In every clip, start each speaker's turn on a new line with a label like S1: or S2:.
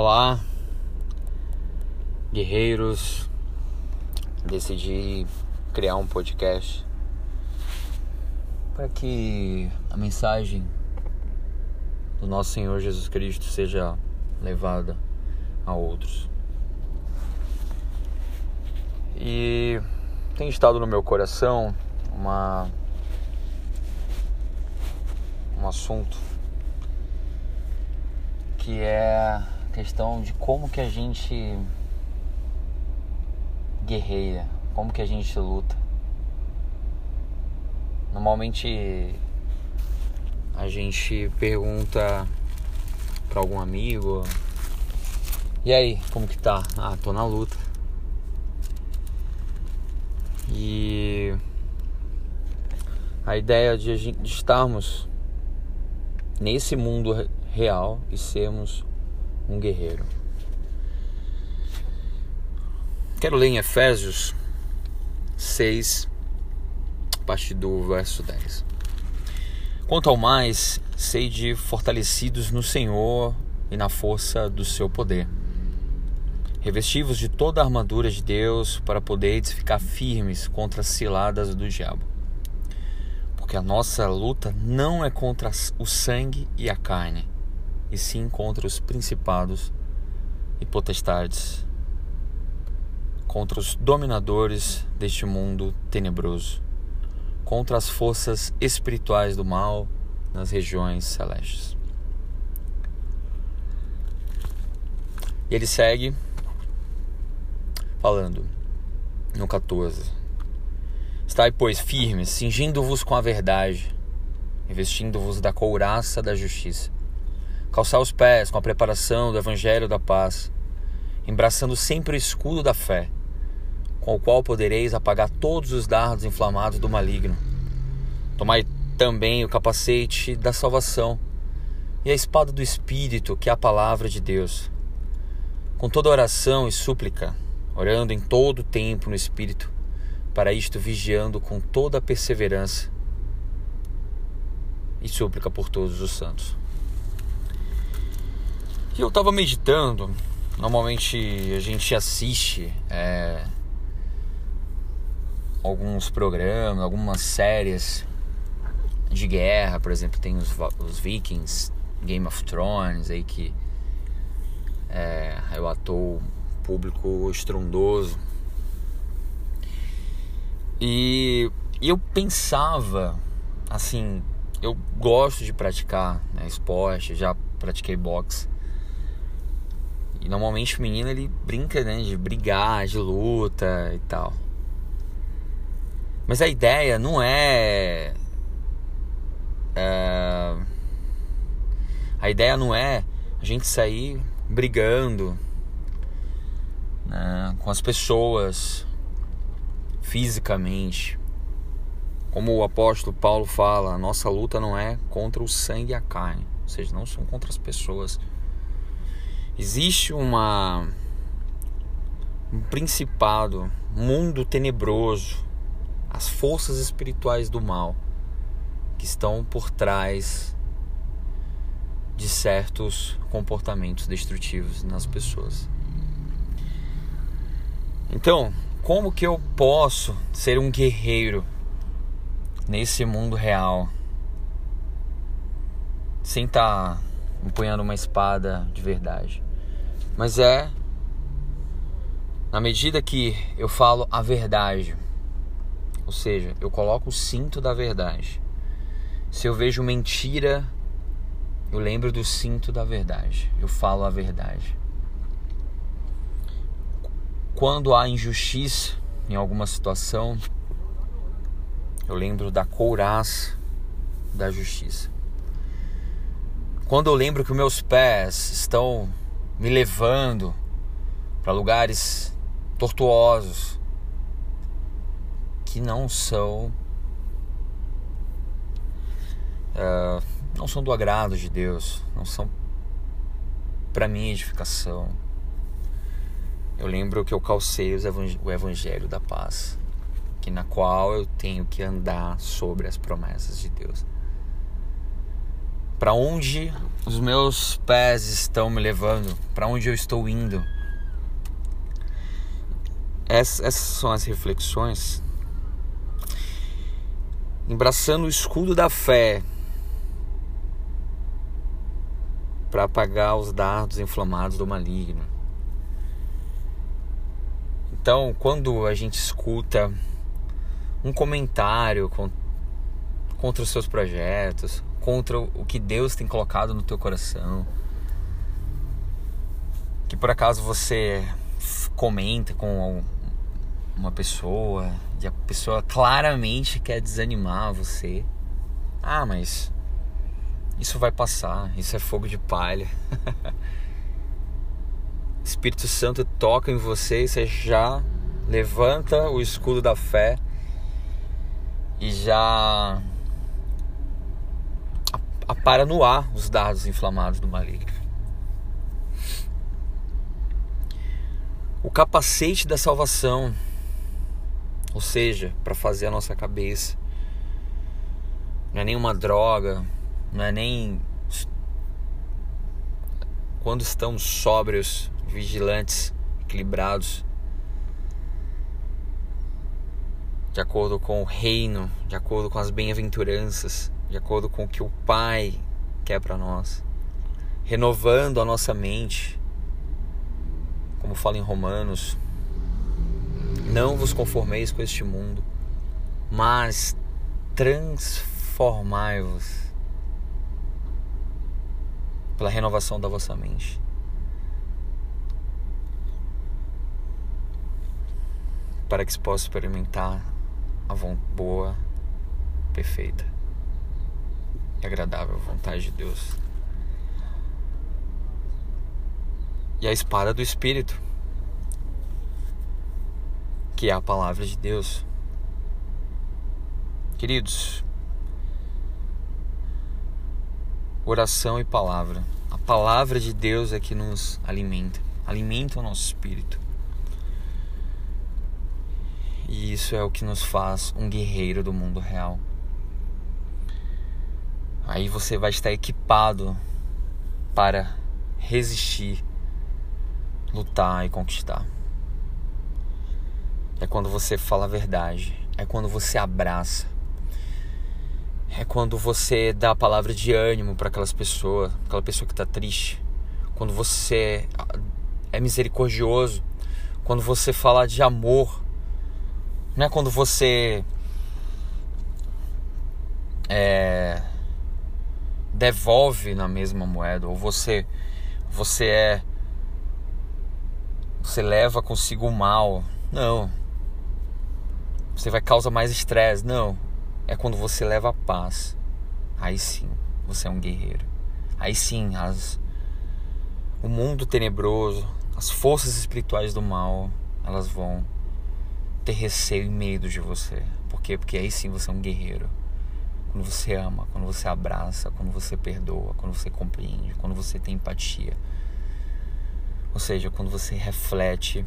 S1: Olá, guerreiros. Decidi criar um podcast para que a mensagem do nosso Senhor Jesus Cristo seja levada a outros. E tem estado no meu coração uma um assunto que é questão de como que a gente guerreia, como que a gente luta. Normalmente a gente pergunta para algum amigo: "E aí, como que tá?" "Ah, tô na luta." E a ideia de, de estarmos nesse mundo real e sermos um guerreiro. Quero ler em Efésios 6, a partir do verso 10. Quanto ao mais, sede fortalecidos no Senhor e na força do seu poder. Revestivos de toda a armadura de Deus para poderes ficar firmes contra as ciladas do diabo. Porque a nossa luta não é contra o sangue e a carne, e sim contra os principados e potestades, contra os dominadores deste mundo tenebroso, contra as forças espirituais do mal nas regiões celestes. E ele segue falando no 14: Estai, pois, firmes, cingindo-vos com a verdade, investindo-vos da couraça da justiça calçar os pés com a preparação do Evangelho da paz, embraçando sempre o escudo da fé, com o qual podereis apagar todos os dardos inflamados do maligno. Tomai também o capacete da salvação e a espada do Espírito, que é a palavra de Deus. Com toda oração e súplica, orando em todo o tempo no Espírito, para isto vigiando com toda a perseverança e súplica por todos os santos. E eu estava meditando. Normalmente a gente assiste é, alguns programas, algumas séries de guerra, por exemplo, tem os, os Vikings, Game of Thrones, aí que é, eu ator público estrondoso. E, e eu pensava, assim, eu gosto de praticar né, esporte, já pratiquei boxe. E normalmente o menino ele brinca, né, de brigar, de luta e tal. Mas a ideia não é, é a ideia não é a gente sair brigando né, com as pessoas fisicamente. Como o apóstolo Paulo fala, a nossa luta não é contra o sangue e a carne, ou seja, não são contra as pessoas Existe uma um principado, mundo tenebroso, as forças espirituais do mal que estão por trás de certos comportamentos destrutivos nas pessoas. Então, como que eu posso ser um guerreiro nesse mundo real sem estar tá empunhando uma espada de verdade? Mas é na medida que eu falo a verdade, ou seja, eu coloco o cinto da verdade. Se eu vejo mentira, eu lembro do cinto da verdade. Eu falo a verdade. Quando há injustiça em alguma situação, eu lembro da couraça da justiça. Quando eu lembro que meus pés estão me levando para lugares tortuosos que não são uh, não são do agrado de Deus, não são para minha edificação. Eu lembro que eu calcei o evangelho da paz, que na qual eu tenho que andar sobre as promessas de Deus. Para onde os meus pés estão me levando? Para onde eu estou indo? Essas são as reflexões. Embraçando o escudo da fé para apagar os dardos inflamados do maligno. Então, quando a gente escuta um comentário contra os seus projetos, contra o que Deus tem colocado no teu coração, que por acaso você comenta com uma pessoa e a pessoa claramente quer desanimar você. Ah, mas isso vai passar, isso é fogo de palha. Espírito Santo toca em você e você já levanta o escudo da fé e já apara no ar os dardos inflamados do maligno. O capacete da salvação ou seja, para fazer a nossa cabeça. Não é nenhuma droga, não é nem quando estamos sóbrios, vigilantes, equilibrados, de acordo com o reino, de acordo com as bem-aventuranças, de acordo com o que o Pai quer para nós, renovando a nossa mente, como fala em Romanos não vos conformeis com este mundo, mas transformai-vos pela renovação da vossa mente. Para que se possa experimentar a boa, perfeita e agradável vontade de Deus. E a espada do Espírito que é a palavra de Deus. Queridos, oração e palavra. A palavra de Deus é que nos alimenta, alimenta o nosso espírito. E isso é o que nos faz um guerreiro do mundo real. Aí você vai estar equipado para resistir, lutar e conquistar. É quando você fala a verdade. É quando você abraça. É quando você dá a palavra de ânimo para aquelas pessoas, aquela pessoa que está triste. Quando você é misericordioso. Quando você fala de amor. Não é quando você é, devolve na mesma moeda ou você você é você leva consigo o mal. Não você vai causar mais estresse. Não. É quando você leva a paz. Aí sim, você é um guerreiro. Aí sim, as, o mundo tenebroso, as forças espirituais do mal, elas vão ter receio e medo de você. Por quê? Porque aí sim você é um guerreiro. Quando você ama, quando você abraça, quando você perdoa, quando você compreende, quando você tem empatia. Ou seja, quando você reflete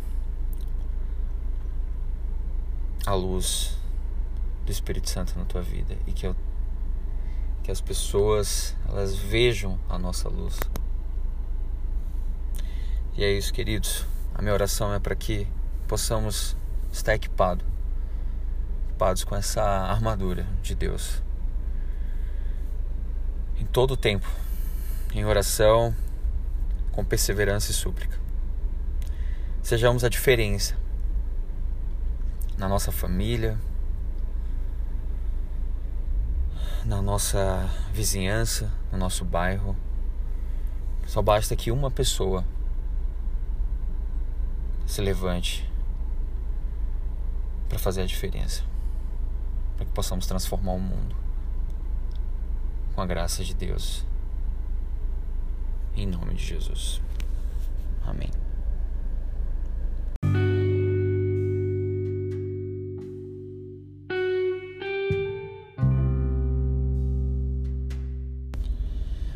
S1: a luz do Espírito Santo na tua vida e que, eu, que as pessoas elas vejam a nossa luz. E é isso, queridos. A minha oração é para que possamos estar equipados, equipados com essa armadura de Deus em todo o tempo, em oração, com perseverança e súplica. Sejamos a diferença na nossa família, na nossa vizinhança, no nosso bairro. Só basta que uma pessoa se levante para fazer a diferença, para que possamos transformar o mundo com a graça de Deus. Em nome de Jesus. Amém.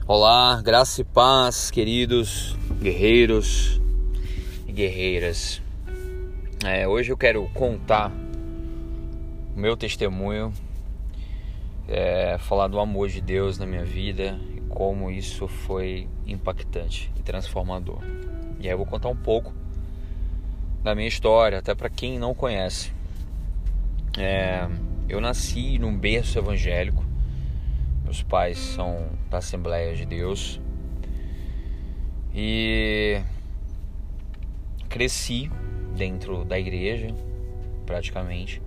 S1: Olá, graça e paz, queridos guerreiros e guerreiras. É, hoje eu quero contar o meu testemunho, é, falar do amor de Deus na minha vida, como isso foi impactante e transformador. E aí eu vou contar um pouco da minha história, até para quem não conhece. É, eu nasci num berço evangélico. Meus pais são da Assembleia de Deus. E cresci dentro da igreja, praticamente.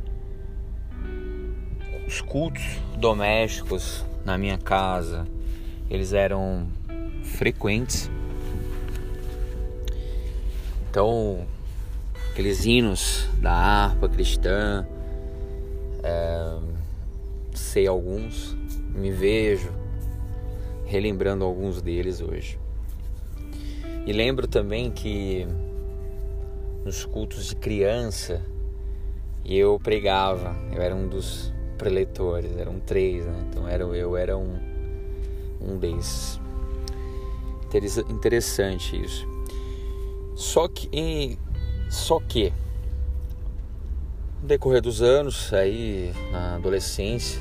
S1: Os cultos domésticos na minha casa, eles eram frequentes. Então, aqueles hinos da harpa cristã, é, sei alguns, me vejo relembrando alguns deles hoje. E lembro também que nos cultos de criança eu pregava, eu era um dos preletores, eram três, né? Então era, eu era um, um desses. Interessante isso. Só que em, só que, no decorrer dos anos, aí na adolescência,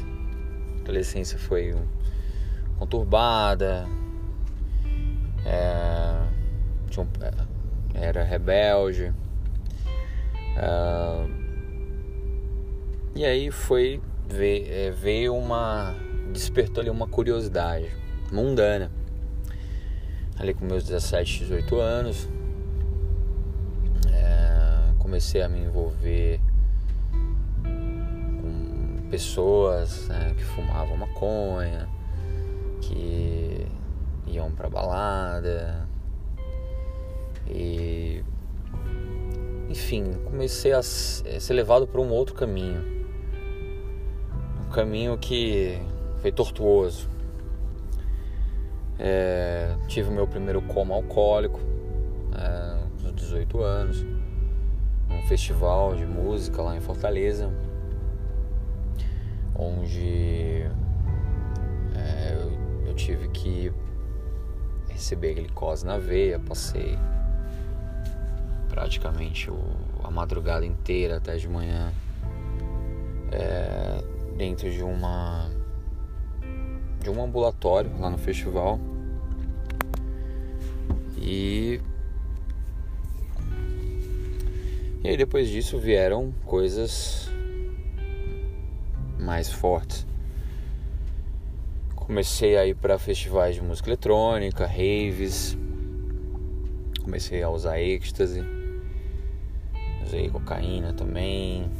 S1: a adolescência foi conturbada, é, um, era rebelde, é, e aí foi é, veio uma despertou ali uma curiosidade mundana ali com meus 17, 18 anos comecei a me envolver com pessoas né, que fumavam maconha, que iam pra balada e enfim, comecei a ser levado para um outro caminho. Um caminho que foi tortuoso. É, tive meu primeiro coma alcoólico é, aos 18 anos um festival de música lá em Fortaleza, onde é, eu, eu, tive que receber glicose na veia, passei praticamente o, a madrugada inteira até de manhã é, dentro de uma de um ambulatório lá no festival e E aí depois disso vieram coisas mais fortes. Comecei a ir para festivais de música eletrônica, raves. Comecei a usar êxtase. Usei cocaína também.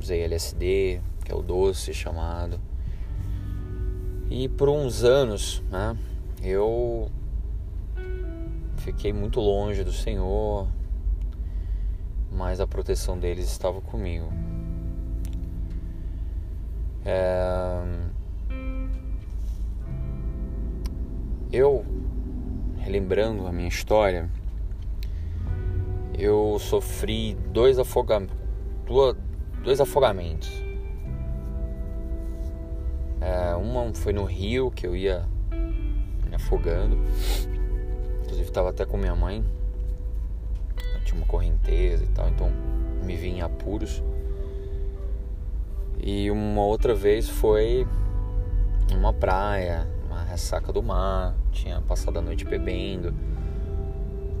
S1: Usei LSD, que é o doce chamado. E por uns anos, né, eu fiquei muito longe do Senhor, mas a proteção deles estava comigo. É... Eu, relembrando a minha história, eu sofri dois, afoga... dois afogamentos. É, uma foi no rio que eu ia me afogando. Inclusive estava até com minha mãe tinha uma correnteza e tal, então me vi em apuros. E uma outra vez foi numa praia, uma ressaca do mar, tinha passado a noite bebendo,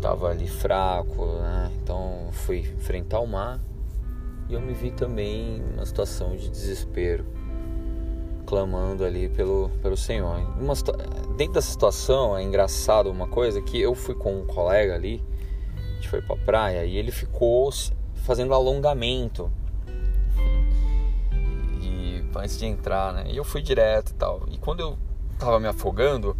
S1: tava ali fraco, né? Então fui enfrentar o mar e eu me vi também numa situação de desespero, clamando ali pelo, pelo Senhor. Uma, dentro dessa situação é engraçado uma coisa que eu fui com um colega ali gente foi pra praia e ele ficou fazendo alongamento. E antes de entrar, né? E eu fui direto e tal. E quando eu tava me afogando,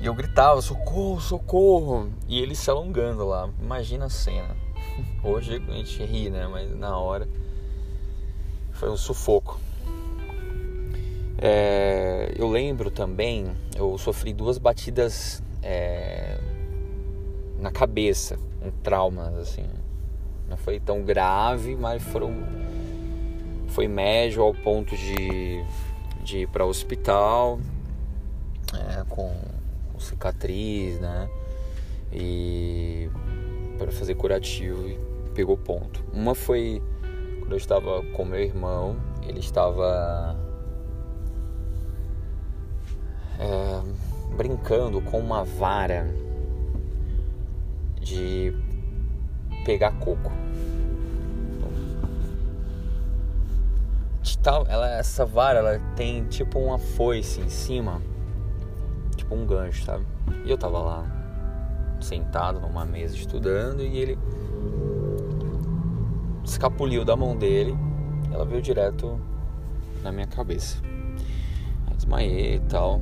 S1: eu gritava: socorro, socorro! E ele se alongando lá. Imagina a cena. Hoje a gente ri, né? Mas na hora foi um sufoco. É, eu lembro também, eu sofri duas batidas é, na cabeça um trauma, assim. Não foi tão grave, mas foram foi médio ao ponto de, de ir para o hospital é, com, com, cicatriz, né? E para fazer curativo e pegou ponto. Uma foi quando eu estava com meu irmão, ele estava é, brincando com uma vara de pegar coco. Tal, ela, essa vara ela tem tipo uma foice em cima, tipo um gancho, sabe? E eu tava lá sentado numa mesa estudando e ele escapuliu da mão dele. Ela veio direto na minha cabeça. Desmaiei e tal.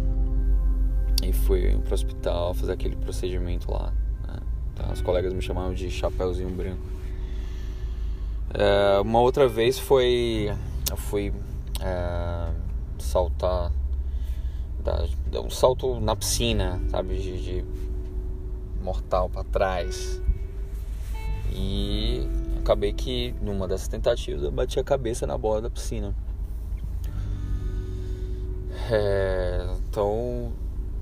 S1: E fui pro hospital fazer aquele procedimento lá. Né? Então, os colegas me chamavam de chapéuzinho branco. É, uma outra vez foi. Eu fui é, saltar. Dar um salto na piscina, sabe? de, de mortal para trás. E acabei que numa dessas tentativas eu bati a cabeça na borda da piscina. É, então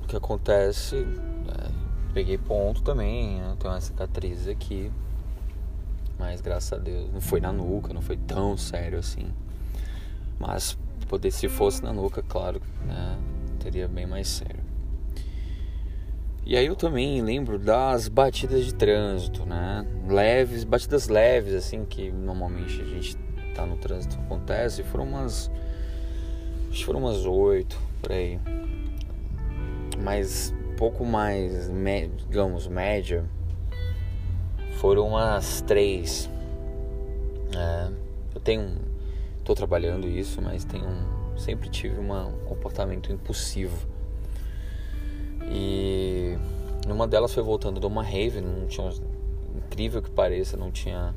S1: o que acontece? É, peguei ponto também, né? uma cicatriz aqui. Mas graças a Deus não foi na nuca, não foi tão sério assim. Mas poder se fosse na nuca, claro, né? teria bem mais sério. E aí eu também lembro das batidas de trânsito, né? Leves, batidas leves, assim, que normalmente a gente tá no trânsito acontece. Foram umas. Acho que foram umas oito por aí. Mas pouco mais, digamos, média. Foram umas três. É, eu tenho. tô trabalhando isso, mas tenho. Sempre tive uma, um comportamento impulsivo e numa delas foi voltando de uma rave, não tinha incrível que pareça, não tinha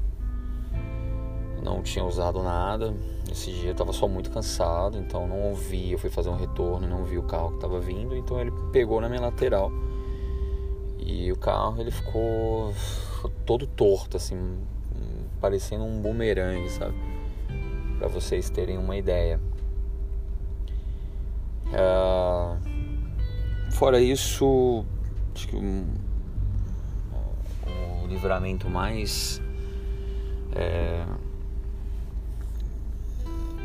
S1: não tinha usado nada. Esse dia eu tava só muito cansado, então não ouvi, eu fui fazer um retorno não vi o carro que tava vindo, então ele pegou na minha lateral. E o carro ele ficou todo torto assim, parecendo um bumerangue, sabe? Para vocês terem uma ideia. Uh, Fora isso, acho que o, o livramento mais é,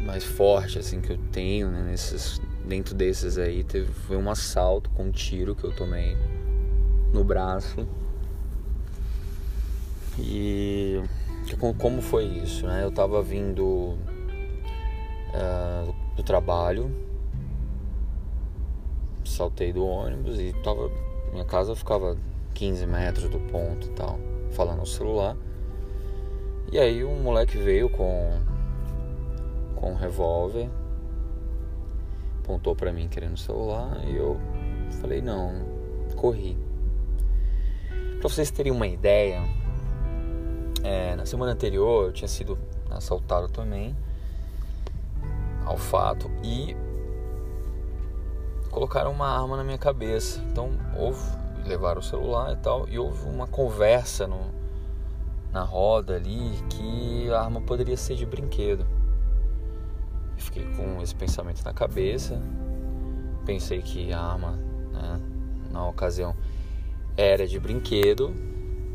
S1: mais forte assim que eu tenho né, nesses dentro desses aí teve foi um assalto com um tiro que eu tomei no braço e como foi isso né eu tava vindo uh, do trabalho saltei do ônibus e tava. Minha casa ficava 15 metros do ponto e tal, falando no celular. E aí um moleque veio com com um revólver, apontou para mim querendo o celular e eu falei não, corri. Para vocês terem uma ideia, é, na semana anterior eu tinha sido assaltado também ao fato e colocaram uma arma na minha cabeça. Então houve, levaram o celular e tal, e houve uma conversa no, na roda ali que a arma poderia ser de brinquedo. Eu fiquei com esse pensamento na cabeça, pensei que a arma, né, na ocasião, era de brinquedo,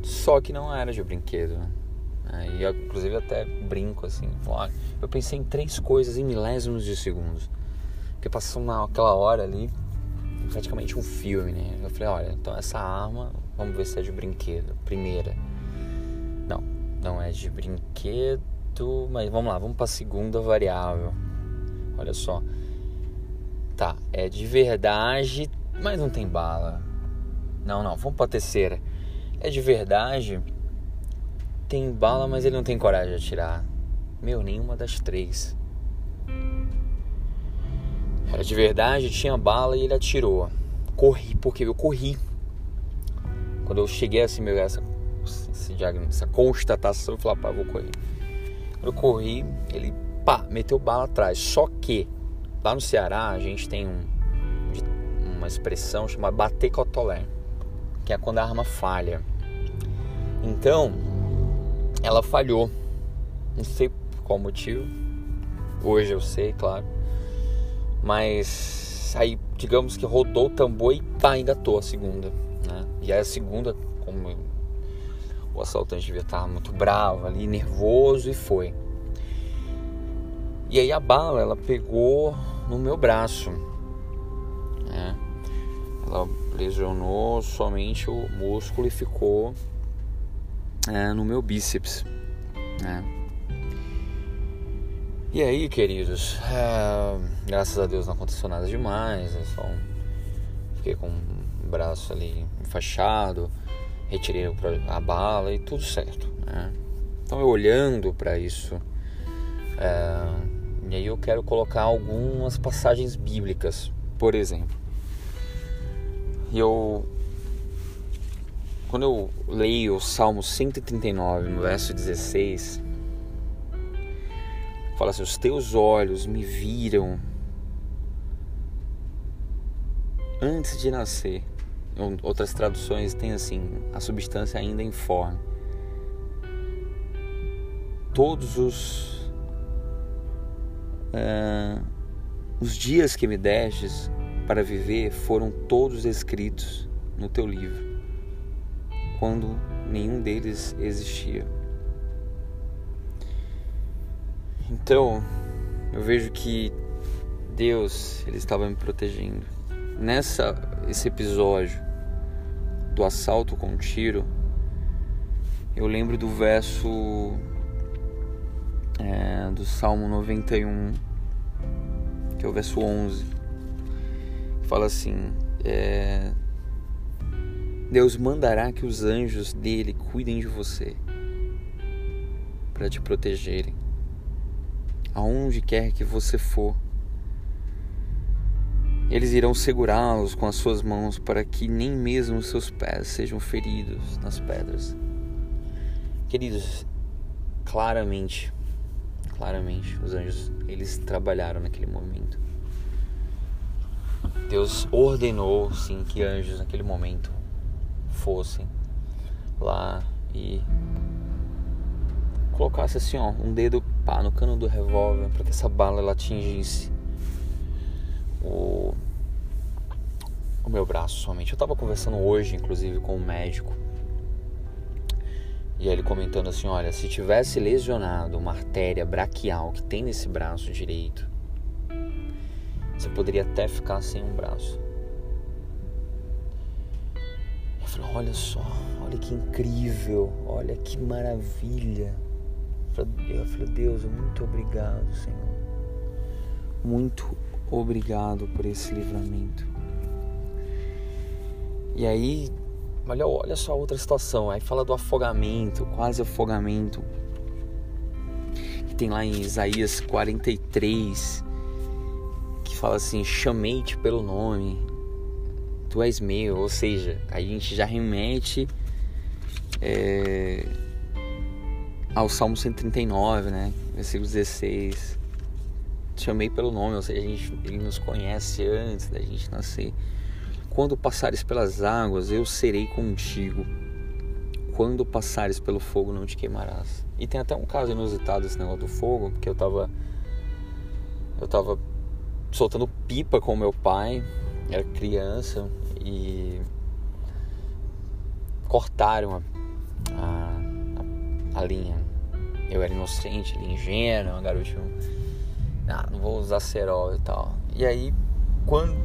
S1: só que não era de brinquedo. Né? E inclusive até brinco assim, eu pensei em três coisas em milésimos de segundos. Porque passou naquela hora ali, praticamente um filme, né? Eu falei, olha, então essa arma, vamos ver se é de brinquedo. Primeira. Não, não é de brinquedo, mas vamos lá, vamos para a segunda variável. Olha só. Tá, é de verdade, mas não tem bala. Não, não, vamos para a terceira. É de verdade, tem bala, mas ele não tem coragem de atirar. Meu, nenhuma das três. Era de verdade, tinha bala e ele atirou. Corri, porque eu corri. Quando eu cheguei assim, meu, essa, essa constatação, eu falei, pá, vou correr. Quando eu corri, ele pá, meteu bala atrás. Só que lá no Ceará a gente tem um, uma expressão chamada bater cotolé, que é quando a arma falha. Então, ela falhou. Não sei qual motivo. Hoje eu sei, claro. Mas aí, digamos que rodou o tambor e pá, engatou a segunda. Né? E aí a segunda, como o assaltante devia estar muito bravo ali, nervoso, e foi. E aí a bala, ela pegou no meu braço. Né? Ela lesionou somente o músculo e ficou é, no meu bíceps, né? E aí, queridos, é, graças a Deus não aconteceu nada demais, eu só fiquei com o braço ali enfaixado, retirei a bala e tudo certo, né? Então eu olhando para isso, é, e aí eu quero colocar algumas passagens bíblicas, por exemplo. Eu quando eu leio o Salmo 139, no verso 16, fala assim: Os teus olhos me viram antes de nascer. Outras traduções têm assim: a substância ainda informe. Todos os, uh, os dias que me destes para viver foram todos escritos no teu livro, quando nenhum deles existia. Então, eu vejo que Deus, ele estava me protegendo. Nessa esse episódio do assalto com um tiro, eu lembro do verso do Salmo 91, que é o verso 11, que fala assim: é, Deus mandará que os anjos dele cuidem de você para te protegerem aonde quer que você for. Eles irão segurá-los com as suas mãos para que nem mesmo os seus pés sejam feridos nas pedras. Queridos, claramente, claramente, os anjos, eles trabalharam naquele momento. Deus ordenou, sim, que anjos naquele momento fossem lá e colocasse assim, ó, um dedo pá, no cano do revólver para que essa bala ela atingisse o, o meu braço somente. Eu estava conversando hoje, inclusive, com um médico. E ele comentando assim, olha, se tivesse lesionado uma artéria braquial que tem nesse braço direito, você poderia até ficar sem um braço. Eu falei, olha só, olha que incrível, olha que maravilha. Eu falei, Deus, muito obrigado, Senhor. Muito obrigado por esse livramento. E aí, olha, olha só outra situação. Aí fala do afogamento, quase afogamento. Que tem lá em Isaías 43, que fala assim: Chamei-te pelo nome, tu és meu. Ou seja, a gente já remete. É, ao Salmo 139, né? Versículo 16. Te chamei pelo nome, ou seja, a gente, ele nos conhece antes da gente nascer. Quando passares pelas águas, eu serei contigo. Quando passares pelo fogo, não te queimarás. E tem até um caso inusitado esse negócio do fogo, porque eu tava. Eu tava soltando pipa com meu pai, era criança, e cortaram a, a, a linha eu era inocente, ingênuo, garotinho. Ah, não vou usar cerol e tal. E aí, quando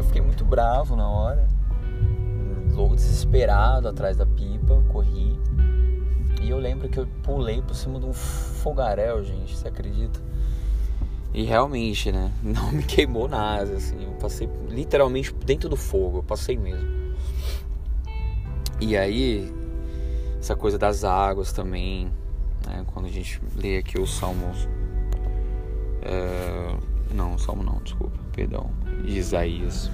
S1: eu fiquei muito bravo na hora, logo desesperado atrás da pipa, corri. E eu lembro que eu pulei por cima de um fogaréu, gente, você acredita? E realmente, né? Não me queimou nada, assim. Eu passei literalmente dentro do fogo, eu passei mesmo. E aí, essa coisa das águas também, né? Quando a gente lê aqui os Salmos. Salmo não, desculpa, perdão. Isaías.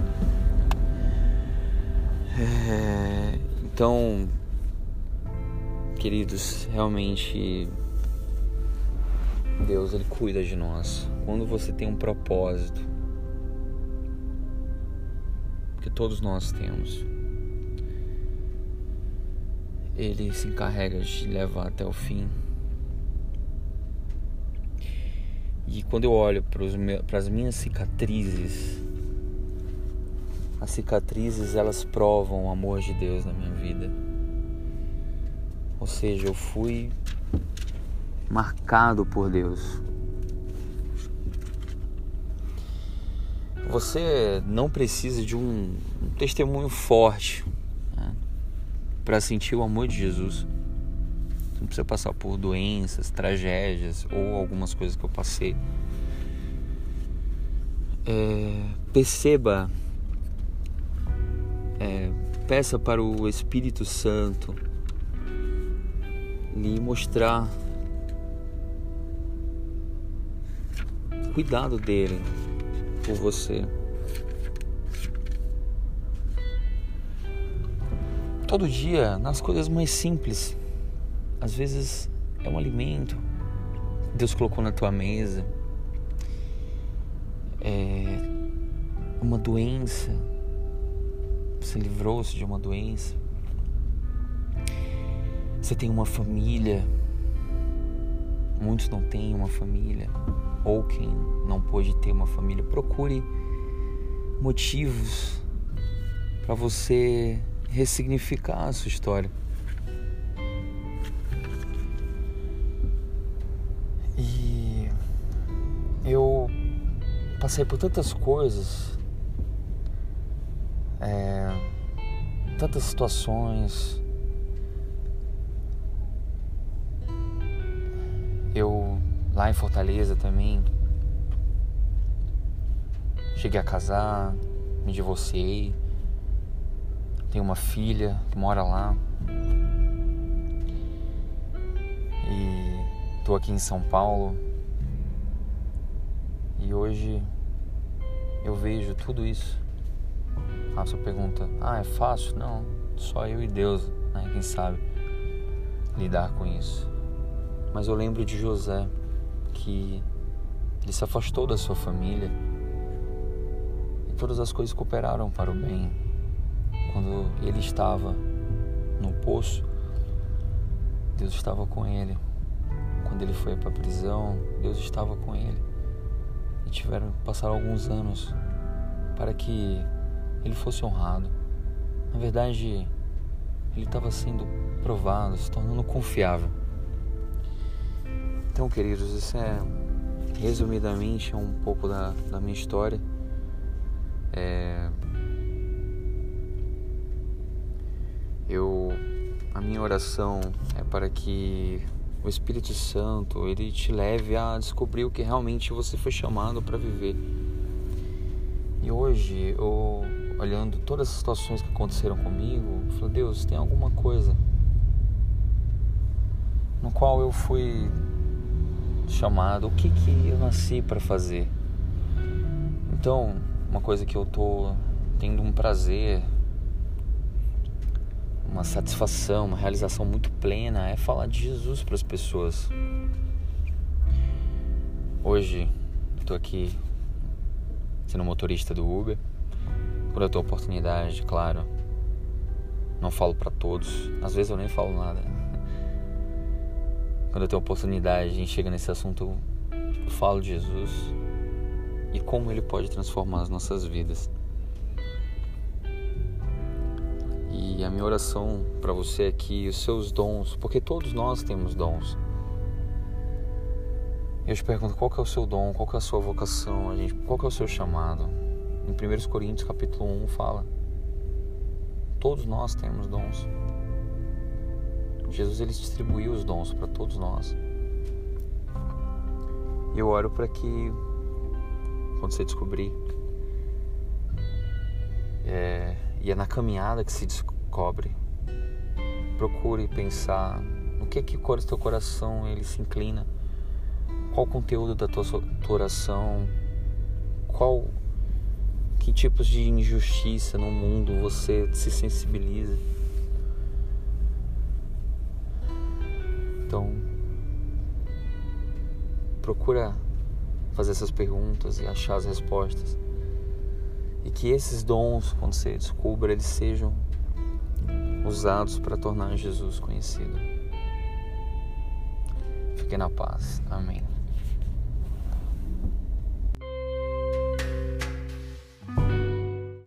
S1: É, então, queridos, realmente Deus ele cuida de nós. Quando você tem um propósito, que todos nós temos, ele se encarrega de levar até o fim. E quando eu olho para as minhas cicatrizes, as cicatrizes elas provam o amor de Deus na minha vida. Ou seja, eu fui marcado por Deus. Você não precisa de um, um testemunho forte né, para sentir o amor de Jesus. Não precisa passar por doenças, tragédias ou algumas coisas que eu passei. É, perceba, é, peça para o Espírito Santo lhe mostrar cuidado dele por você. Todo dia, nas coisas mais simples, às vezes é um alimento, Deus colocou na tua mesa, é uma doença, você livrou-se de uma doença, você tem uma família, muitos não têm uma família ou quem não pôde ter uma família, procure motivos para você ressignificar a sua história. Eu passei por tantas coisas, é, tantas situações. Eu lá em Fortaleza também. Cheguei a casar, me divorciei. Tenho uma filha que mora lá. E tô aqui em São Paulo. E hoje eu vejo tudo isso. A pergunta: "Ah, é fácil?" Não, só eu e Deus, né, quem sabe lidar com isso. Mas eu lembro de José que ele se afastou da sua família e todas as coisas cooperaram para o bem. Quando ele estava no poço, Deus estava com ele. Quando ele foi para a prisão, Deus estava com ele. Tiveram que passar alguns anos para que ele fosse honrado. Na verdade, ele estava sendo provado, se tornando confiável. Então, queridos, isso é resumidamente um pouco da, da minha história. É, eu, a minha oração é para que o Espírito Santo ele te leve a descobrir o que realmente você foi chamado para viver. E hoje, eu olhando todas as situações que aconteceram comigo, eu falei, Deus, tem alguma coisa no qual eu fui chamado, o que que eu nasci para fazer. Então, uma coisa que eu tô tendo um prazer, uma satisfação, uma realização muito plena é falar de Jesus para as pessoas. Hoje estou aqui sendo motorista do Uber. Quando eu tenho oportunidade, claro, não falo para todos. Às vezes eu nem falo nada quando eu tenho oportunidade, gente chega nesse assunto, eu falo de Jesus e como ele pode transformar as nossas vidas. E a minha oração para você é que os seus dons, porque todos nós temos dons. Eu te pergunto qual é o seu dom, qual é a sua vocação, a gente, qual é o seu chamado. Em 1 Coríntios capítulo 1 fala: Todos nós temos dons. Jesus ele distribuiu os dons para todos nós. E eu oro para que, quando você descobrir, é, e é na caminhada que se descobre, procure pensar no que que o teu coração ele se inclina, qual o conteúdo da tua, tua oração, qual que tipos de injustiça no mundo você se sensibiliza. Então, procura fazer essas perguntas e achar as respostas. E que esses dons, quando você descubra, eles sejam usados para tornar Jesus conhecido. Fique na paz. Amém.